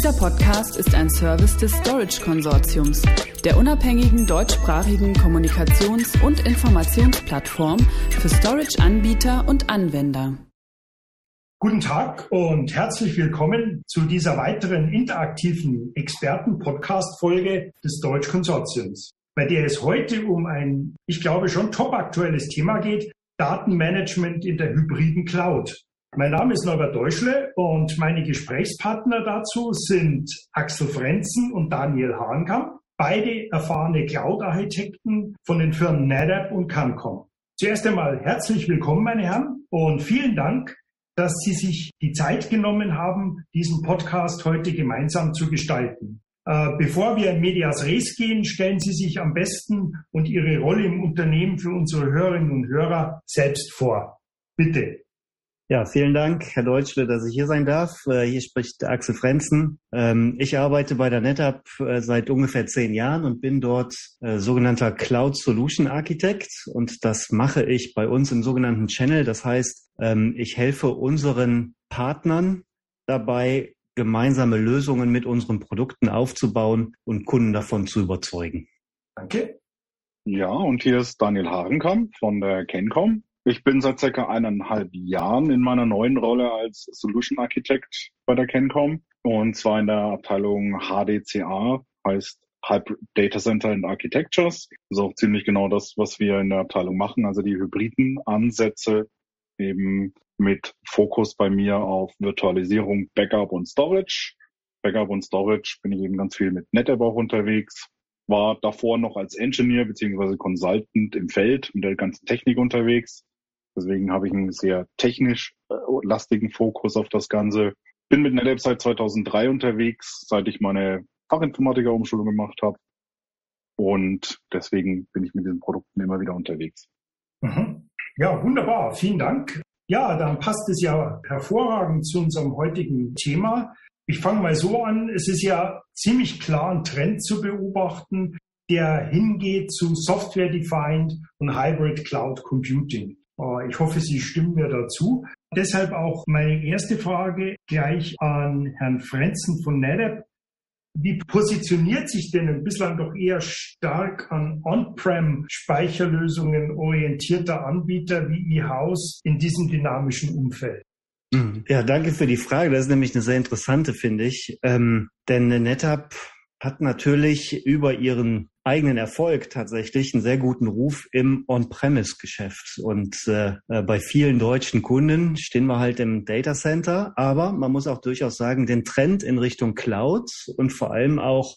Dieser Podcast ist ein Service des Storage Konsortiums, der unabhängigen deutschsprachigen Kommunikations- und Informationsplattform für Storage-Anbieter und Anwender. Guten Tag und herzlich willkommen zu dieser weiteren interaktiven Experten-Podcast-Folge des Storage Konsortiums, bei der es heute um ein, ich glaube, schon top aktuelles Thema geht, Datenmanagement in der hybriden Cloud. Mein Name ist Norbert Deutschle und meine Gesprächspartner dazu sind Axel Frenzen und Daniel Hahnkamp, beide erfahrene Cloud-Architekten von den Firmen NetApp und Cancom. Zuerst einmal herzlich willkommen, meine Herren, und vielen Dank, dass Sie sich die Zeit genommen haben, diesen Podcast heute gemeinsam zu gestalten. Äh, bevor wir in Medias Res gehen, stellen Sie sich am besten und Ihre Rolle im Unternehmen für unsere Hörerinnen und Hörer selbst vor. Bitte. Ja, vielen Dank, Herr Deutschle, dass ich hier sein darf. Äh, hier spricht Axel Frenzen. Ähm, ich arbeite bei der NetApp äh, seit ungefähr zehn Jahren und bin dort äh, sogenannter Cloud Solution Architect. Und das mache ich bei uns im sogenannten Channel. Das heißt, ähm, ich helfe unseren Partnern dabei, gemeinsame Lösungen mit unseren Produkten aufzubauen und Kunden davon zu überzeugen. Danke. Ja, und hier ist Daniel Harenkamp von der Kencom. Ich bin seit circa eineinhalb Jahren in meiner neuen Rolle als Solution Architect bei der Kencom und zwar in der Abteilung HDCA, heißt Hybrid Data Center and Architectures. Das ist auch ziemlich genau das, was wir in der Abteilung machen, also die hybriden Ansätze eben mit Fokus bei mir auf Virtualisierung, Backup und Storage. Backup und Storage bin ich eben ganz viel mit NetApp auch unterwegs war davor noch als Engineer beziehungsweise Consultant im Feld mit der ganzen Technik unterwegs. Deswegen habe ich einen sehr technisch äh, lastigen Fokus auf das Ganze. Bin mit NetApp seit 2003 unterwegs, seit ich meine Fachinformatiker-Umschulung gemacht habe. Und deswegen bin ich mit diesen Produkten immer wieder unterwegs. Mhm. Ja, wunderbar. Vielen Dank. Ja, dann passt es ja hervorragend zu unserem heutigen Thema. Ich fange mal so an. Es ist ja ziemlich klar ein Trend zu beobachten, der hingeht zu Software-Defined und Hybrid Cloud Computing. Äh, ich hoffe, Sie stimmen mir dazu. Deshalb auch meine erste Frage gleich an Herrn Frenzen von NetApp. Wie positioniert sich denn ein bislang doch eher stark an On-Prem-Speicherlösungen orientierter Anbieter wie eHouse in diesem dynamischen Umfeld? Mhm. Ja, danke für die Frage. Das ist nämlich eine sehr interessante, finde ich. Ähm, denn NetApp hat natürlich über ihren eigenen Erfolg tatsächlich einen sehr guten Ruf im On-Premise-Geschäft. Und äh, äh, bei vielen deutschen Kunden stehen wir halt im Data Center. Aber man muss auch durchaus sagen, den Trend in Richtung Cloud und vor allem auch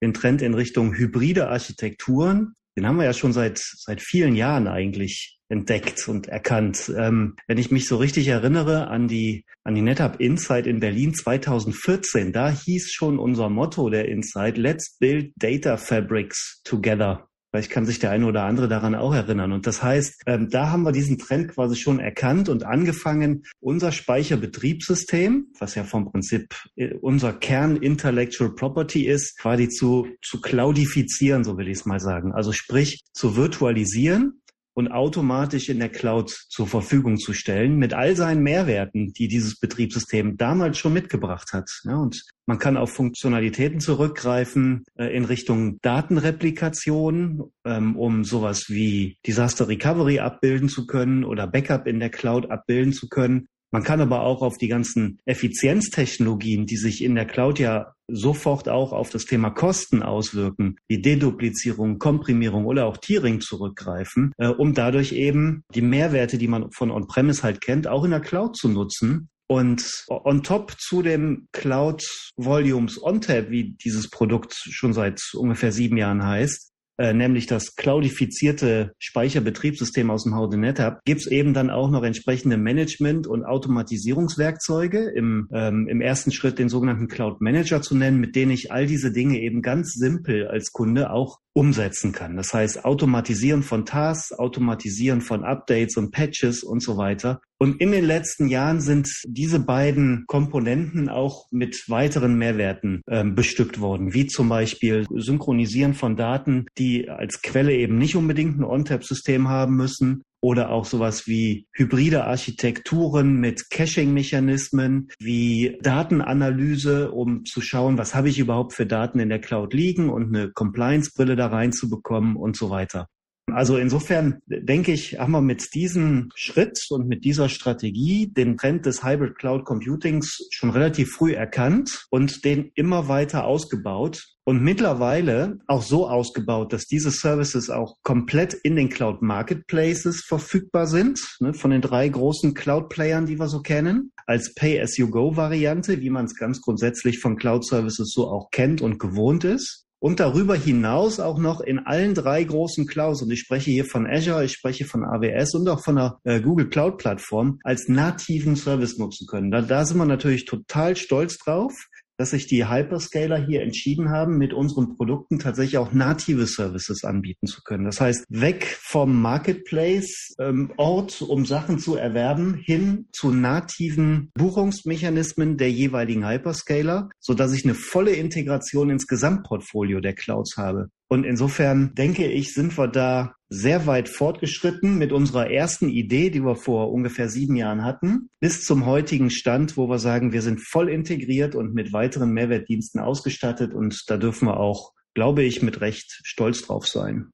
den Trend in Richtung hybride Architekturen, den haben wir ja schon seit, seit vielen Jahren eigentlich entdeckt und erkannt. Ähm, wenn ich mich so richtig erinnere an die, an die NetApp Insight in Berlin 2014, da hieß schon unser Motto der Insight, Let's Build Data Fabrics Together. Vielleicht kann sich der eine oder andere daran auch erinnern. Und das heißt, ähm, da haben wir diesen Trend quasi schon erkannt und angefangen, unser Speicherbetriebssystem, was ja vom Prinzip äh, unser Kern Intellectual Property ist, quasi zu, zu cloudifizieren, so will ich es mal sagen. Also sprich, zu virtualisieren und automatisch in der Cloud zur Verfügung zu stellen mit all seinen Mehrwerten, die dieses Betriebssystem damals schon mitgebracht hat. Ja, und man kann auf Funktionalitäten zurückgreifen äh, in Richtung Datenreplikation, ähm, um sowas wie Disaster Recovery abbilden zu können oder Backup in der Cloud abbilden zu können. Man kann aber auch auf die ganzen Effizienztechnologien, die sich in der Cloud ja sofort auch auf das Thema Kosten auswirken, wie Deduplizierung, Komprimierung oder auch Tiering zurückgreifen, äh, um dadurch eben die Mehrwerte, die man von On-Premise halt kennt, auch in der Cloud zu nutzen. Und on top zu dem Cloud Volumes OnTap, wie dieses Produkt schon seit ungefähr sieben Jahren heißt, äh, nämlich das cloudifizierte Speicherbetriebssystem aus dem Hause NetApp, gibt es eben dann auch noch entsprechende Management- und Automatisierungswerkzeuge, im, ähm, im ersten Schritt den sogenannten Cloud Manager zu nennen, mit denen ich all diese Dinge eben ganz simpel als Kunde auch umsetzen kann. Das heißt, Automatisieren von Tasks, Automatisieren von Updates und Patches und so weiter. Und in den letzten Jahren sind diese beiden Komponenten auch mit weiteren Mehrwerten äh, bestückt worden, wie zum Beispiel Synchronisieren von Daten, die als Quelle eben nicht unbedingt ein ONTAP-System haben müssen oder auch sowas wie hybride Architekturen mit Caching-Mechanismen, wie Datenanalyse, um zu schauen, was habe ich überhaupt für Daten in der Cloud liegen und eine Compliance-Brille da reinzubekommen und so weiter. Also insofern denke ich, haben wir mit diesem Schritt und mit dieser Strategie den Trend des Hybrid Cloud Computings schon relativ früh erkannt und den immer weiter ausgebaut und mittlerweile auch so ausgebaut, dass diese Services auch komplett in den Cloud Marketplaces verfügbar sind, ne, von den drei großen Cloud-Playern, die wir so kennen, als Pay-as-you-go-Variante, wie man es ganz grundsätzlich von Cloud-Services so auch kennt und gewohnt ist und darüber hinaus auch noch in allen drei großen Clouds, und ich spreche hier von Azure, ich spreche von AWS und auch von der äh, Google Cloud Plattform, als nativen Service nutzen können. Da, da sind wir natürlich total stolz drauf dass sich die Hyperscaler hier entschieden haben, mit unseren Produkten tatsächlich auch native Services anbieten zu können. Das heißt, weg vom Marketplace-Ort, ähm, um Sachen zu erwerben, hin zu nativen Buchungsmechanismen der jeweiligen Hyperscaler, so dass ich eine volle Integration ins Gesamtportfolio der Clouds habe. Und insofern denke ich, sind wir da sehr weit fortgeschritten mit unserer ersten Idee, die wir vor ungefähr sieben Jahren hatten, bis zum heutigen Stand, wo wir sagen, wir sind voll integriert und mit weiteren Mehrwertdiensten ausgestattet. Und da dürfen wir auch, glaube ich, mit Recht stolz drauf sein.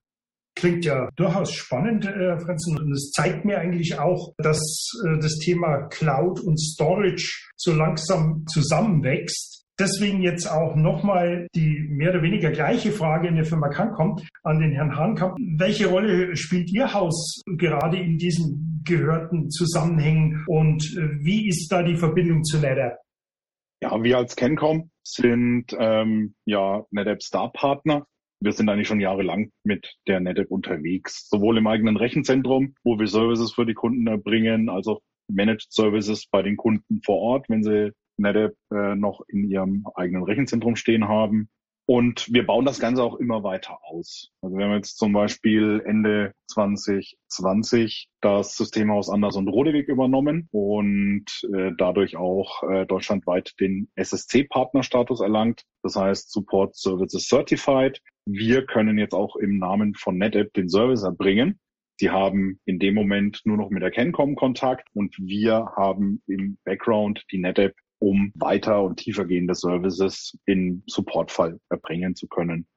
Klingt ja durchaus spannend, Herr äh, Franzen. Und es zeigt mir eigentlich auch, dass äh, das Thema Cloud und Storage so langsam zusammenwächst Deswegen jetzt auch nochmal die mehr oder weniger gleiche Frage in der Firma Cancom an den Herrn Hahnkamp. Welche Rolle spielt Ihr Haus gerade in diesen gehörten Zusammenhängen und äh, wie ist da die Verbindung zu NetApp? Ja, wir als Cancom sind ähm, ja NetApp Star-Partner. Wir sind eigentlich schon jahrelang mit der NetApp unterwegs, sowohl im eigenen Rechenzentrum, wo wir Services für die Kunden erbringen, als auch Managed Services bei den Kunden vor Ort, wenn sie NetApp äh, noch in ihrem eigenen Rechenzentrum stehen haben. Und wir bauen das Ganze auch immer weiter aus. Also wir haben jetzt zum Beispiel Ende 2020 das Systemhaus Anders und Rodewig übernommen und äh, dadurch auch äh, deutschlandweit den SSC-Partnerstatus erlangt. Das heißt Support Services Certified. Wir können jetzt auch im Namen von NetApp den Service erbringen. Sie haben in dem Moment nur noch mit der Cancom Kontakt und wir haben im Background die NetApp um weiter und tiefergehende Services in Supportfall erbringen zu können.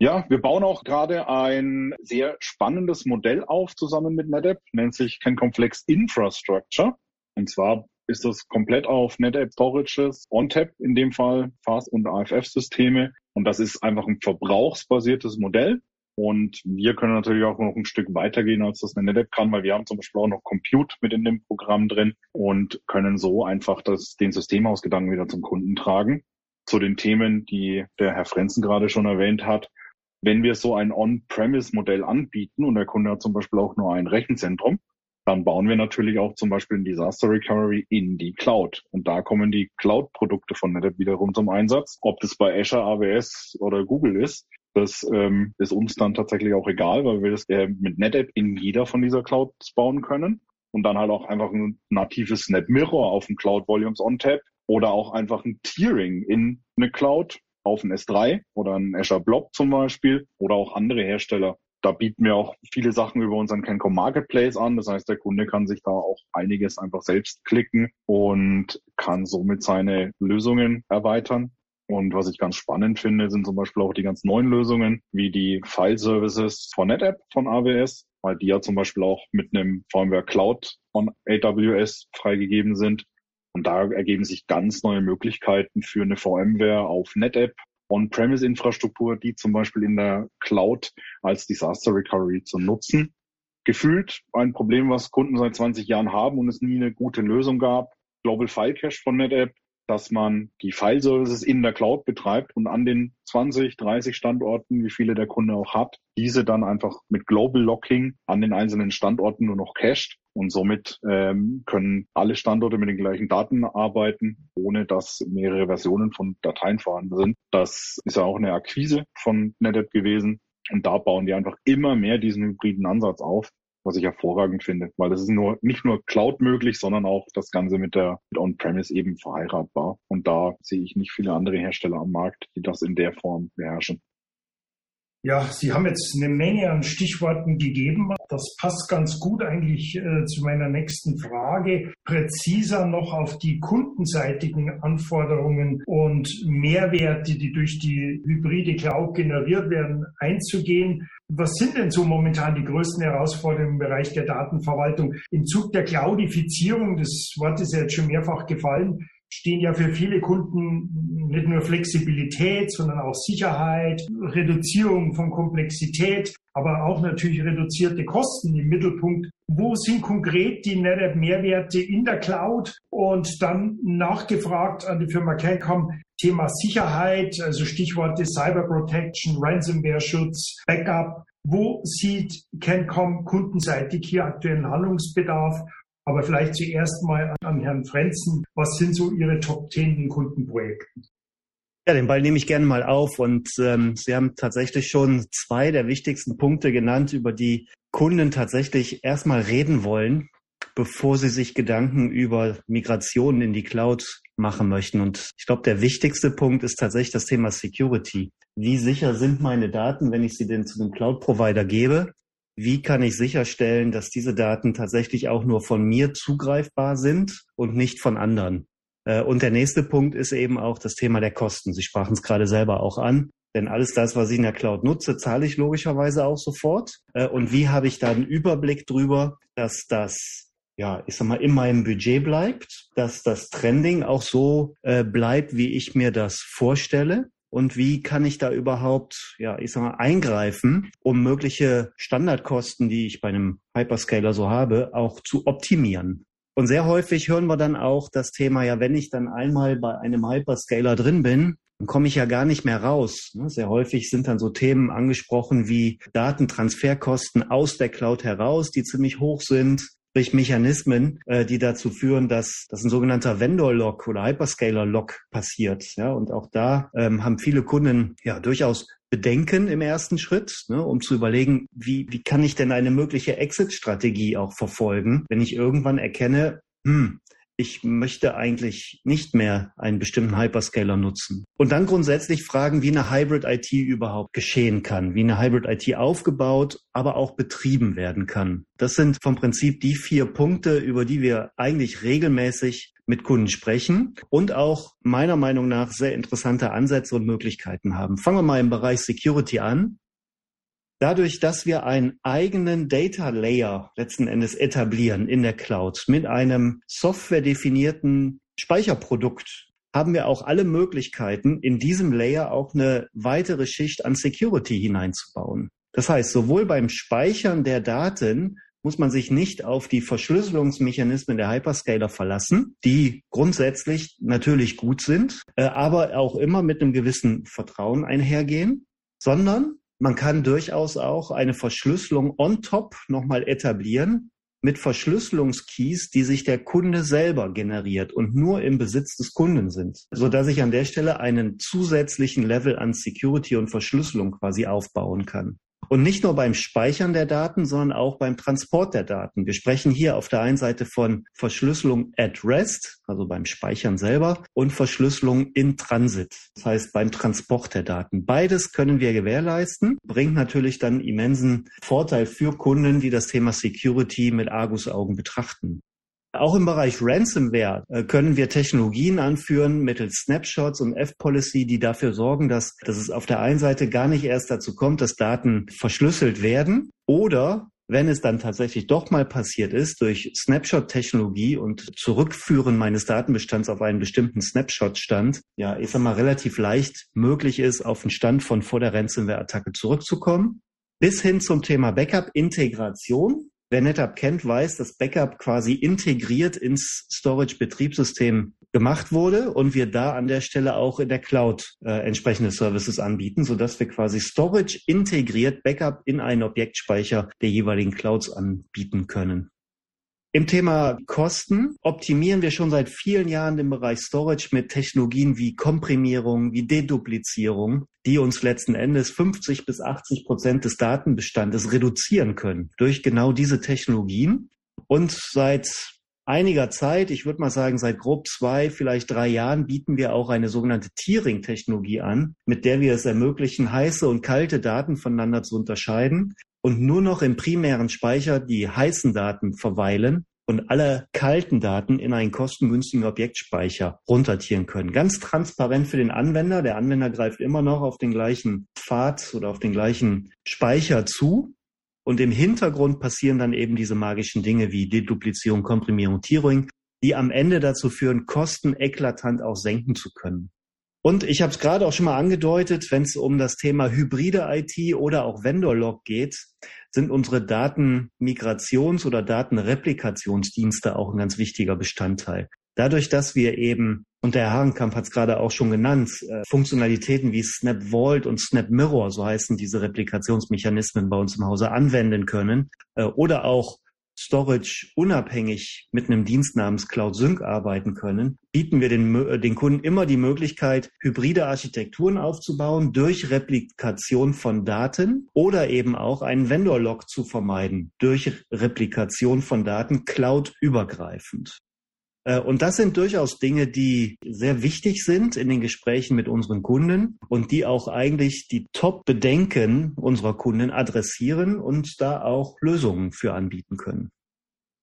Ja, wir bauen auch gerade ein sehr spannendes Modell auf zusammen mit NetApp, nennt sich CanComplex Infrastructure. Und zwar ist das komplett auf NetApp Storages, ONTAP in dem Fall, FAS und AFF-Systeme. Und das ist einfach ein verbrauchsbasiertes Modell. Und wir können natürlich auch noch ein Stück weitergehen, als das eine NetApp kann, weil wir haben zum Beispiel auch noch Compute mit in dem Programm drin und können so einfach das, den Systemhausgedanken wieder zum Kunden tragen. Zu den Themen, die der Herr Frenzen gerade schon erwähnt hat. Wenn wir so ein On-Premise-Modell anbieten und der Kunde hat zum Beispiel auch nur ein Rechenzentrum, dann bauen wir natürlich auch zum Beispiel ein Disaster Recovery in die Cloud. Und da kommen die Cloud-Produkte von NetApp wiederum zum Einsatz. Ob das bei Azure, AWS oder Google ist, das ähm, ist uns dann tatsächlich auch egal, weil wir das äh, mit NetApp in jeder von dieser Clouds bauen können und dann halt auch einfach ein natives NetMirror auf dem Cloud Volumes on Tap oder auch einfach ein Tiering in eine Cloud auf ein S3 oder ein Azure Blob zum Beispiel oder auch andere Hersteller. Da bieten wir auch viele Sachen über unseren Cancom Marketplace an. Das heißt, der Kunde kann sich da auch einiges einfach selbst klicken und kann somit seine Lösungen erweitern. Und was ich ganz spannend finde, sind zum Beispiel auch die ganz neuen Lösungen, wie die File-Services von NetApp von AWS, weil die ja zum Beispiel auch mit einem VMware Cloud von AWS freigegeben sind. Und da ergeben sich ganz neue Möglichkeiten für eine VMware auf NetApp On-Premise-Infrastruktur, die zum Beispiel in der Cloud als Disaster Recovery zu nutzen. Gefühlt ein Problem, was Kunden seit 20 Jahren haben und es nie eine gute Lösung gab. Global File Cache von NetApp dass man die File-Services in der Cloud betreibt und an den 20, 30 Standorten, wie viele der Kunde auch hat, diese dann einfach mit Global Locking an den einzelnen Standorten nur noch cached. Und somit ähm, können alle Standorte mit den gleichen Daten arbeiten, ohne dass mehrere Versionen von Dateien vorhanden sind. Das ist ja auch eine Akquise von NetApp gewesen. Und da bauen die einfach immer mehr diesen hybriden Ansatz auf, was ich hervorragend finde, weil es ist nur nicht nur Cloud möglich, sondern auch das Ganze mit der On-Premise eben verheiratbar. Und da sehe ich nicht viele andere Hersteller am Markt, die das in der Form beherrschen. Ja, Sie haben jetzt eine Menge an Stichworten gegeben. Das passt ganz gut eigentlich äh, zu meiner nächsten Frage. Präziser noch auf die kundenseitigen Anforderungen und Mehrwerte, die durch die hybride Cloud generiert werden, einzugehen. Was sind denn so momentan die größten Herausforderungen im Bereich der Datenverwaltung? Im Zug der Cloudifizierung, das Wort ist ja jetzt schon mehrfach gefallen, stehen ja für viele Kunden nicht nur Flexibilität, sondern auch Sicherheit, Reduzierung von Komplexität, aber auch natürlich reduzierte Kosten im Mittelpunkt. Wo sind konkret die NetApp-Mehrwerte in der Cloud? Und dann nachgefragt an die Firma Cancom, Thema Sicherheit, also Stichworte Cyber Protection, Ransomware-Schutz, Backup. Wo sieht Cancom kundenseitig hier aktuellen Handlungsbedarf? Aber vielleicht zuerst mal an Herrn Frenzen. Was sind so Ihre Top 10 in Kundenprojekten? Ja, den Ball nehme ich gerne mal auf und ähm, Sie haben tatsächlich schon zwei der wichtigsten Punkte genannt, über die Kunden tatsächlich erstmal reden wollen, bevor sie sich Gedanken über Migrationen in die Cloud machen möchten. Und ich glaube, der wichtigste Punkt ist tatsächlich das Thema Security. Wie sicher sind meine Daten, wenn ich sie denn zu einem Cloud-Provider gebe? Wie kann ich sicherstellen, dass diese Daten tatsächlich auch nur von mir zugreifbar sind und nicht von anderen. Äh, und der nächste Punkt ist eben auch das Thema der Kosten. Sie sprachen es gerade selber auch an. Denn alles das, was ich in der Cloud nutze, zahle ich logischerweise auch sofort. Äh, und wie habe ich da einen Überblick drüber, dass das, ja, ich sag mal, in meinem Budget bleibt, dass das Trending auch so äh, bleibt, wie ich mir das vorstelle und wie kann ich da überhaupt, ja, ich sag mal, eingreifen, um mögliche Standardkosten, die ich bei einem Hyperscaler so habe, auch zu optimieren. Und sehr häufig hören wir dann auch das Thema, ja, wenn ich dann einmal bei einem Hyperscaler drin bin, dann komme ich ja gar nicht mehr raus. Ne? Sehr häufig sind dann so Themen angesprochen wie Datentransferkosten aus der Cloud heraus, die ziemlich hoch sind sprich Mechanismen, äh, die dazu führen, dass, dass ein sogenannter Vendor-Lock oder Hyperscaler-Lock passiert. Ja, und auch da ähm, haben viele Kunden ja durchaus Bedenken im ersten Schritt, ne, um zu überlegen, wie, wie kann ich denn eine mögliche Exit-Strategie auch verfolgen, wenn ich irgendwann erkenne, hm, ich möchte eigentlich nicht mehr einen bestimmten Hyperscaler nutzen. Und dann grundsätzlich fragen, wie eine Hybrid IT überhaupt geschehen kann, wie eine Hybrid IT aufgebaut, aber auch betrieben werden kann. Das sind vom Prinzip die vier Punkte, über die wir eigentlich regelmäßig mit Kunden sprechen und auch meiner Meinung nach sehr interessante Ansätze und Möglichkeiten haben. Fangen wir mal im Bereich Security an. Dadurch, dass wir einen eigenen Data Layer letzten Endes etablieren in der Cloud mit einem softwaredefinierten Speicherprodukt, haben wir auch alle Möglichkeiten, in diesem Layer auch eine weitere Schicht an Security hineinzubauen. Das heißt, sowohl beim Speichern der Daten muss man sich nicht auf die Verschlüsselungsmechanismen der Hyperscaler verlassen, die grundsätzlich natürlich gut sind, äh, aber auch immer mit einem gewissen Vertrauen einhergehen, sondern man kann durchaus auch eine Verschlüsselung on top nochmal etablieren mit Verschlüsselungskeys, die sich der Kunde selber generiert und nur im Besitz des Kunden sind, so dass ich an der Stelle einen zusätzlichen Level an Security und Verschlüsselung quasi aufbauen kann. Und nicht nur beim Speichern der Daten, sondern auch beim Transport der Daten. Wir sprechen hier auf der einen Seite von Verschlüsselung at rest, also beim Speichern selber, und Verschlüsselung in Transit, das heißt beim Transport der Daten. Beides können wir gewährleisten, bringt natürlich dann immensen Vorteil für Kunden, die das Thema Security mit Argusaugen betrachten. Auch im Bereich Ransomware äh, können wir Technologien anführen mittels Snapshots und F-Policy, die dafür sorgen, dass, dass es auf der einen Seite gar nicht erst dazu kommt, dass Daten verschlüsselt werden oder wenn es dann tatsächlich doch mal passiert ist, durch Snapshot-Technologie und Zurückführen meines Datenbestands auf einen bestimmten Snapshot-Stand, ja, ich sag mal, relativ leicht möglich ist, auf den Stand von vor der Ransomware-Attacke zurückzukommen. Bis hin zum Thema Backup-Integration. Wer NetApp kennt, weiß, dass Backup quasi integriert ins Storage-Betriebssystem gemacht wurde und wir da an der Stelle auch in der Cloud äh, entsprechende Services anbieten, sodass wir quasi Storage integriert Backup in einen Objektspeicher der jeweiligen Clouds anbieten können. Im Thema Kosten optimieren wir schon seit vielen Jahren den Bereich Storage mit Technologien wie Komprimierung, wie Deduplizierung, die uns letzten Endes 50 bis 80 Prozent des Datenbestandes reduzieren können durch genau diese Technologien. Und seit einiger Zeit, ich würde mal sagen seit grob zwei, vielleicht drei Jahren, bieten wir auch eine sogenannte Tiering-Technologie an, mit der wir es ermöglichen, heiße und kalte Daten voneinander zu unterscheiden und nur noch im primären Speicher die heißen Daten verweilen und alle kalten Daten in einen kostengünstigen Objektspeicher runtertieren können. Ganz transparent für den Anwender. Der Anwender greift immer noch auf den gleichen Pfad oder auf den gleichen Speicher zu. Und im Hintergrund passieren dann eben diese magischen Dinge wie Deduplizierung, Komprimierung, Tierung, die am Ende dazu führen, Kosten eklatant auch senken zu können. Und ich habe es gerade auch schon mal angedeutet, wenn es um das Thema hybride IT oder auch Vendor-Log geht, sind unsere Datenmigrations- oder Datenreplikationsdienste auch ein ganz wichtiger Bestandteil. Dadurch, dass wir eben, und der Herr Hagenkamp hat es gerade auch schon genannt, äh, Funktionalitäten wie Snap Vault und Snap Mirror, so heißen diese Replikationsmechanismen bei uns im Hause, anwenden können, äh, oder auch Storage unabhängig mit einem Dienst namens Cloud Sync arbeiten können, bieten wir den, äh, den Kunden immer die Möglichkeit, hybride Architekturen aufzubauen durch Replikation von Daten oder eben auch einen Vendor-Lock zu vermeiden durch Replikation von Daten cloud-übergreifend. Äh, und das sind durchaus Dinge, die sehr wichtig sind in den Gesprächen mit unseren Kunden und die auch eigentlich die Top-Bedenken unserer Kunden adressieren und da auch Lösungen für anbieten können.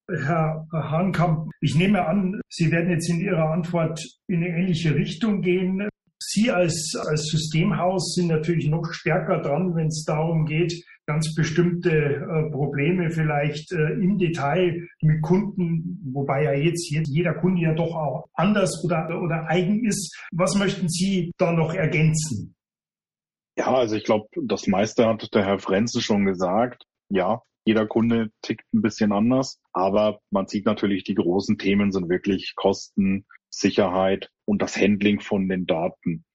Herr Hahnkamp, ich nehme an, Sie werden jetzt in Ihrer Antwort in eine ähnliche Richtung gehen. Sie als, als Systemhaus sind natürlich noch stärker dran, wenn es darum geht, ganz bestimmte äh, Probleme vielleicht äh, im Detail mit Kunden, wobei ja jetzt, jetzt jeder Kunde ja doch auch anders oder, oder eigen ist. Was möchten Sie da noch ergänzen? Ja, also ich glaube, das meiste hat der Herr Frenzen schon gesagt. Ja, jeder Kunde tickt ein bisschen anders, aber man sieht natürlich, die großen Themen sind wirklich Kosten, Sicherheit und das Handling von den Daten.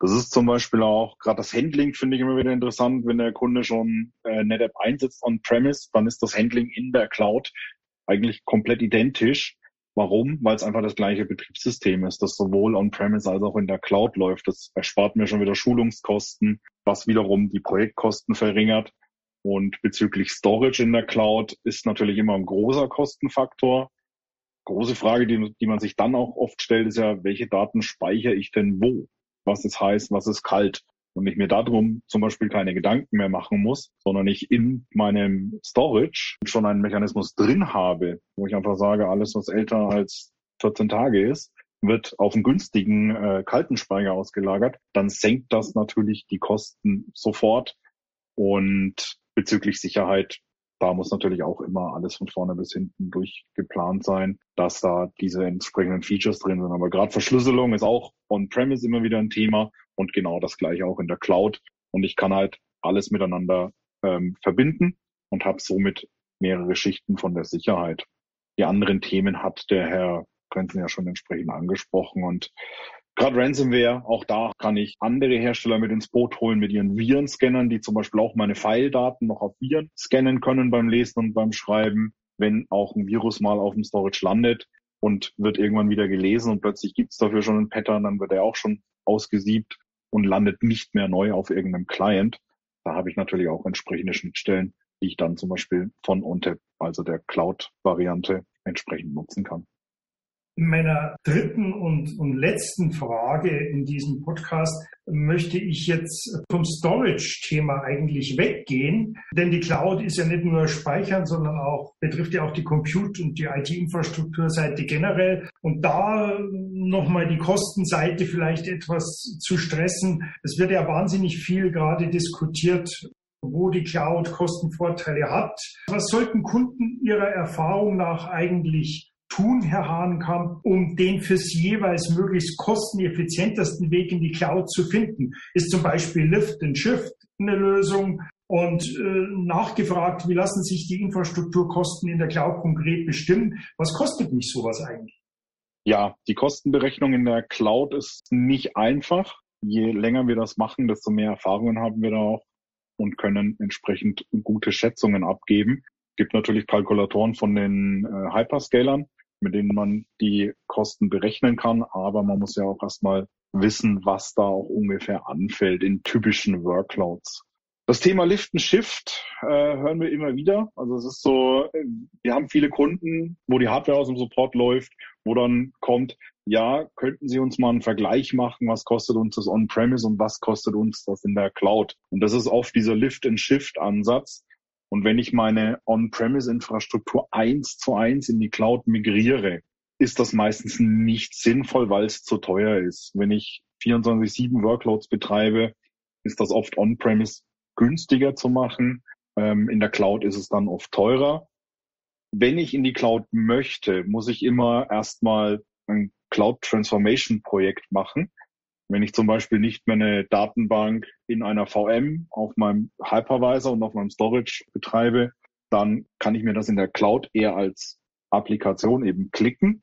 Das ist zum Beispiel auch, gerade das Handling finde ich immer wieder interessant, wenn der Kunde schon äh, NetApp einsetzt on-premise, dann ist das Handling in der Cloud eigentlich komplett identisch. Warum? Weil es einfach das gleiche Betriebssystem ist, das sowohl on-premise als auch in der Cloud läuft. Das erspart mir schon wieder Schulungskosten, was wiederum die Projektkosten verringert. Und bezüglich Storage in der Cloud ist natürlich immer ein großer Kostenfaktor. Große Frage, die, die man sich dann auch oft stellt, ist ja, welche Daten speichere ich denn wo? Was ist heiß, was ist kalt. Und ich mir darum zum Beispiel keine Gedanken mehr machen muss, sondern ich in meinem Storage schon einen Mechanismus drin habe, wo ich einfach sage, alles, was älter als 14 Tage ist, wird auf einen günstigen äh, kalten Speicher ausgelagert, dann senkt das natürlich die Kosten sofort. Und bezüglich Sicherheit da muss natürlich auch immer alles von vorne bis hinten durchgeplant sein, dass da diese entsprechenden Features drin sind. Aber gerade Verschlüsselung ist auch on-premise immer wieder ein Thema und genau das gleiche auch in der Cloud. Und ich kann halt alles miteinander ähm, verbinden und habe somit mehrere Schichten von der Sicherheit. Die anderen Themen hat der Herr Grenzen ja schon entsprechend angesprochen und Gerade Ransomware, auch da kann ich andere Hersteller mit ins Boot holen mit ihren Virenscannern, die zum Beispiel auch meine File-Daten noch auf Viren scannen können beim Lesen und beim Schreiben, wenn auch ein Virus mal auf dem Storage landet und wird irgendwann wieder gelesen und plötzlich gibt es dafür schon einen Pattern, dann wird er auch schon ausgesiebt und landet nicht mehr neu auf irgendeinem Client. Da habe ich natürlich auch entsprechende Schnittstellen, die ich dann zum Beispiel von ONTAP, also der Cloud-Variante, entsprechend nutzen kann. In meiner dritten und, und letzten Frage in diesem Podcast möchte ich jetzt vom Storage-Thema eigentlich weggehen, denn die Cloud ist ja nicht nur Speichern, sondern auch betrifft ja auch die Compute- und die IT-Infrastrukturseite generell. Und da nochmal die Kostenseite vielleicht etwas zu stressen. Es wird ja wahnsinnig viel gerade diskutiert wo die Cloud Kostenvorteile hat. Was sollten Kunden ihrer Erfahrung nach eigentlich tun, Herr Hahnkamp, um den für Sie jeweils möglichst kosteneffizientesten Weg in die Cloud zu finden? Ist zum Beispiel Lift and Shift eine Lösung? Und äh, nachgefragt, wie lassen sich die Infrastrukturkosten in der Cloud konkret bestimmen? Was kostet mich sowas eigentlich? Ja, die Kostenberechnung in der Cloud ist nicht einfach. Je länger wir das machen, desto mehr Erfahrungen haben wir da auch und können entsprechend gute Schätzungen abgeben. Es gibt natürlich Kalkulatoren von den äh, Hyperscalern, mit denen man die Kosten berechnen kann. Aber man muss ja auch erstmal wissen, was da auch ungefähr anfällt in typischen Workloads. Das Thema Lift and Shift äh, hören wir immer wieder. Also es ist so, wir haben viele Kunden, wo die Hardware aus dem Support läuft, wo dann kommt, ja, könnten Sie uns mal einen Vergleich machen, was kostet uns das On-Premise und was kostet uns das in der Cloud? Und das ist oft dieser Lift and Shift Ansatz. Und wenn ich meine On-Premise-Infrastruktur eins zu eins in die Cloud migriere, ist das meistens nicht sinnvoll, weil es zu teuer ist. Wenn ich 24-7 Workloads betreibe, ist das oft On-Premise günstiger zu machen. Ähm, in der Cloud ist es dann oft teurer. Wenn ich in die Cloud möchte, muss ich immer erstmal ein Cloud Transformation Projekt machen. Wenn ich zum Beispiel nicht mehr eine Datenbank in einer VM auf meinem Hypervisor und auf meinem Storage betreibe, dann kann ich mir das in der Cloud eher als Applikation eben klicken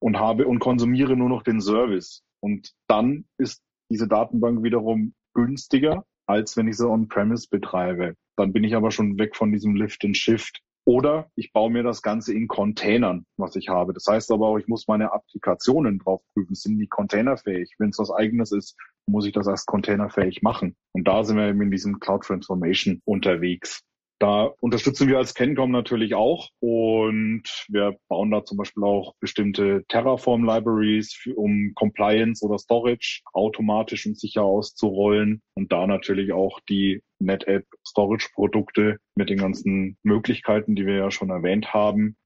und habe und konsumiere nur noch den Service. Und dann ist diese Datenbank wiederum günstiger als wenn ich sie on-premise betreibe. Dann bin ich aber schon weg von diesem Lift and Shift. Oder ich baue mir das Ganze in Containern, was ich habe. Das heißt aber auch, ich muss meine Applikationen drauf prüfen. Sind die containerfähig? Wenn es was eigenes ist, muss ich das erst containerfähig machen. Und da sind wir eben in diesem Cloud Transformation unterwegs. Da unterstützen wir als Kencom natürlich auch und wir bauen da zum Beispiel auch bestimmte Terraform-Libraries, um Compliance oder Storage automatisch und sicher auszurollen und da natürlich auch die NetApp Storage-Produkte mit den ganzen Möglichkeiten, die wir ja schon erwähnt haben,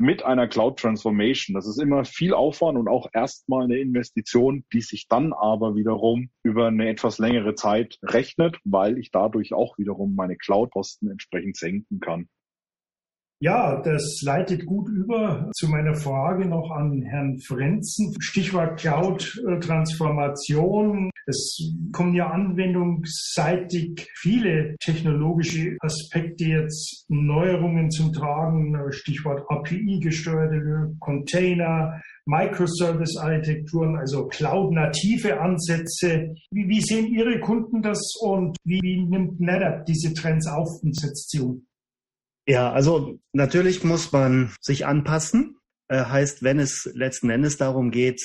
mit einer Cloud Transformation. Das ist immer viel Aufwand und auch erstmal eine Investition, die sich dann aber wiederum über eine etwas längere Zeit rechnet, weil ich dadurch auch wiederum meine Cloud-Kosten entsprechend senken kann. Ja, das leitet gut über zu meiner Frage noch an Herrn Frenzen. Stichwort Cloud-Transformation. Es kommen ja anwendungsseitig viele technologische Aspekte jetzt, Neuerungen zum Tragen. Stichwort API-gesteuerte Container, Microservice-Architekturen, also Cloud-native Ansätze. Wie, wie, sehen Ihre Kunden das und wie, wie nimmt NetApp diese Trends auf und setzt sie um? Ja, also natürlich muss man sich anpassen. Äh, heißt, wenn es letzten Endes darum geht,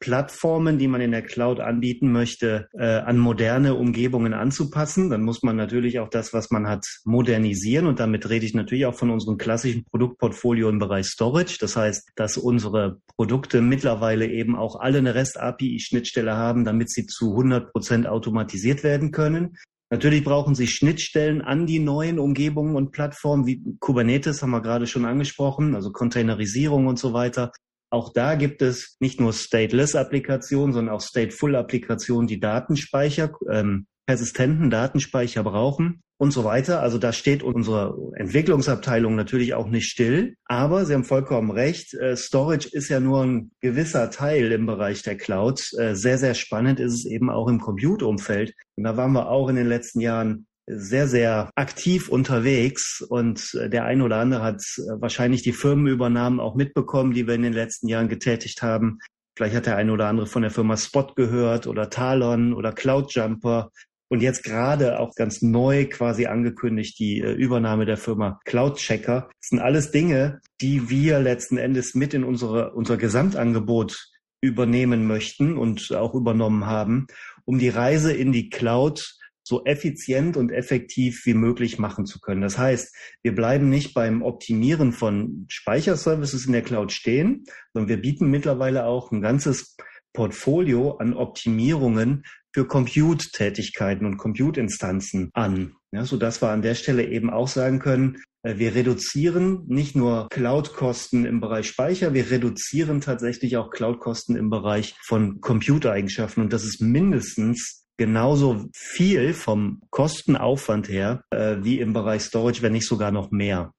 Plattformen, die man in der Cloud anbieten möchte, äh, an moderne Umgebungen anzupassen, dann muss man natürlich auch das, was man hat, modernisieren. Und damit rede ich natürlich auch von unserem klassischen Produktportfolio im Bereich Storage. Das heißt, dass unsere Produkte mittlerweile eben auch alle eine REST-API-Schnittstelle haben, damit sie zu 100 Prozent automatisiert werden können. Natürlich brauchen Sie Schnittstellen an die neuen Umgebungen und Plattformen wie Kubernetes haben wir gerade schon angesprochen, also Containerisierung und so weiter. Auch da gibt es nicht nur Stateless-Applikationen, sondern auch Stateful-Applikationen, die Datenspeicher, ähm, persistenten Datenspeicher brauchen und so weiter. Also da steht unsere Entwicklungsabteilung natürlich auch nicht still. Aber Sie haben vollkommen recht. Äh, Storage ist ja nur ein gewisser Teil im Bereich der Cloud. Äh, sehr, sehr spannend ist es eben auch im Compute-Umfeld. Und da waren wir auch in den letzten Jahren sehr, sehr aktiv unterwegs und äh, der eine oder andere hat wahrscheinlich die Firmenübernahmen auch mitbekommen, die wir in den letzten Jahren getätigt haben. Vielleicht hat der eine oder andere von der Firma Spot gehört oder Talon oder Cloudjumper und jetzt gerade auch ganz neu quasi angekündigt die äh, Übernahme der Firma Cloud Checker. Das sind alles Dinge, die wir letzten Endes mit in unsere, unser Gesamtangebot übernehmen möchten und auch übernommen haben, um die Reise in die Cloud so effizient und effektiv wie möglich machen zu können. Das heißt, wir bleiben nicht beim Optimieren von Speicherservices in der Cloud stehen, sondern wir bieten mittlerweile auch ein ganzes Portfolio an Optimierungen für Compute-Tätigkeiten und Compute-Instanzen an, ja, so dass wir an der Stelle eben auch sagen können, äh, wir reduzieren nicht nur Cloud-Kosten im Bereich Speicher, wir reduzieren tatsächlich auch Cloud-Kosten im Bereich von Computereigenschaften. Und das ist mindestens genauso viel vom Kostenaufwand her äh, wie im Bereich Storage, wenn nicht sogar noch mehr.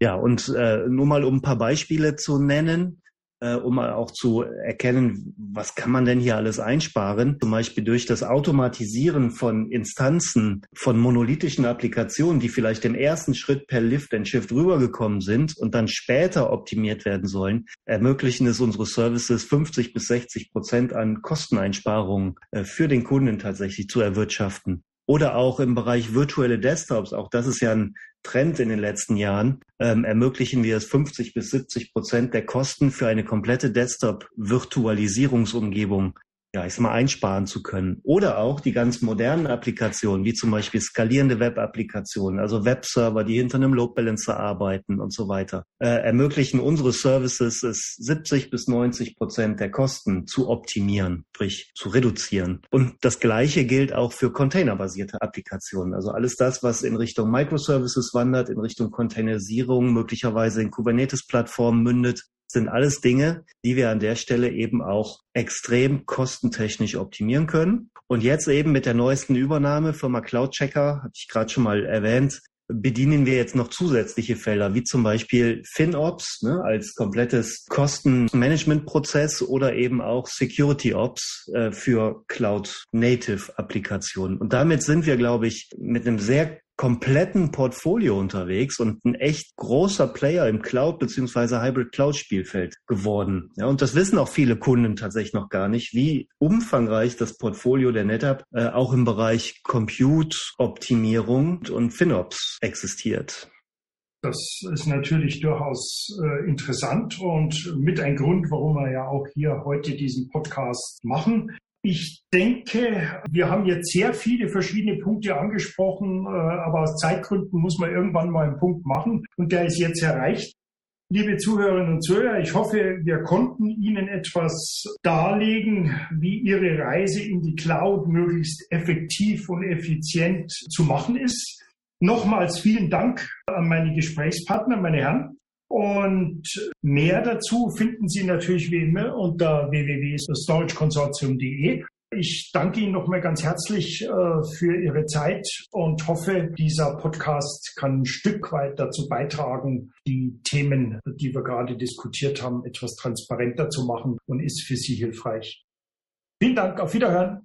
Ja, und äh, nur mal um ein paar Beispiele zu nennen äh, um auch zu erkennen, was kann man denn hier alles einsparen. Zum Beispiel durch das Automatisieren von Instanzen, von monolithischen Applikationen, die vielleicht im ersten Schritt per Lift and Shift rübergekommen sind und dann später optimiert werden sollen, ermöglichen es unsere Services 50 bis 60 Prozent an Kosteneinsparungen äh, für den Kunden tatsächlich zu erwirtschaften. Oder auch im Bereich virtuelle Desktops, auch das ist ja ein Trend in den letzten Jahren, ähm, ermöglichen wir es 50 bis 70 Prozent der Kosten für eine komplette Desktop-Virtualisierungsumgebung ja, ich sag mal, einsparen zu können. Oder auch die ganz modernen Applikationen, wie zum Beispiel skalierende Web-Applikationen, also Webserver, die hinter einem Load Balancer arbeiten und so weiter, äh, ermöglichen unsere Services es 70 bis 90 Prozent der Kosten zu optimieren, sprich zu reduzieren. Und das Gleiche gilt auch für containerbasierte Applikationen. Also alles das, was in Richtung Microservices wandert, in Richtung Containerisierung, möglicherweise in Kubernetes-Plattformen mündet, sind alles Dinge, die wir an der Stelle eben auch extrem kostentechnisch optimieren können. Und jetzt eben mit der neuesten Übernahme Firma CloudChecker, hatte ich gerade schon mal erwähnt, bedienen wir jetzt noch zusätzliche Felder, wie zum Beispiel FinOps ne, als komplettes Kostenmanagementprozess oder eben auch SecurityOps äh, für Cloud-Native-Applikationen. Und damit sind wir, glaube ich, mit einem sehr kompletten Portfolio unterwegs und ein echt großer Player im Cloud beziehungsweise Hybrid Cloud Spielfeld geworden. Ja, und das wissen auch viele Kunden tatsächlich noch gar nicht, wie umfangreich das Portfolio der NetApp äh, auch im Bereich Compute Optimierung und FinOps existiert. Das ist natürlich durchaus äh, interessant und mit ein Grund, warum wir ja auch hier heute diesen Podcast machen. Ich denke, wir haben jetzt sehr viele verschiedene Punkte angesprochen, äh, aber aus Zeitgründen muss man irgendwann mal einen Punkt machen und der ist jetzt erreicht. Liebe Zuhörerinnen und Zuhörer, ich hoffe, wir konnten Ihnen etwas darlegen, wie Ihre Reise in die Cloud möglichst effektiv und effizient zu machen ist. Nochmals vielen Dank an meine Gesprächspartner, meine Herren. Und mehr dazu finden Sie natürlich wie immer unter www.storageconsortium.de. Ich danke Ihnen nochmal ganz herzlich äh, für Ihre Zeit und hoffe, dieser Podcast kann ein Stück weit dazu beitragen, die Themen, die wir gerade diskutiert haben, etwas transparenter zu machen und ist für Sie hilfreich. Vielen Dank, auf Wiederhören.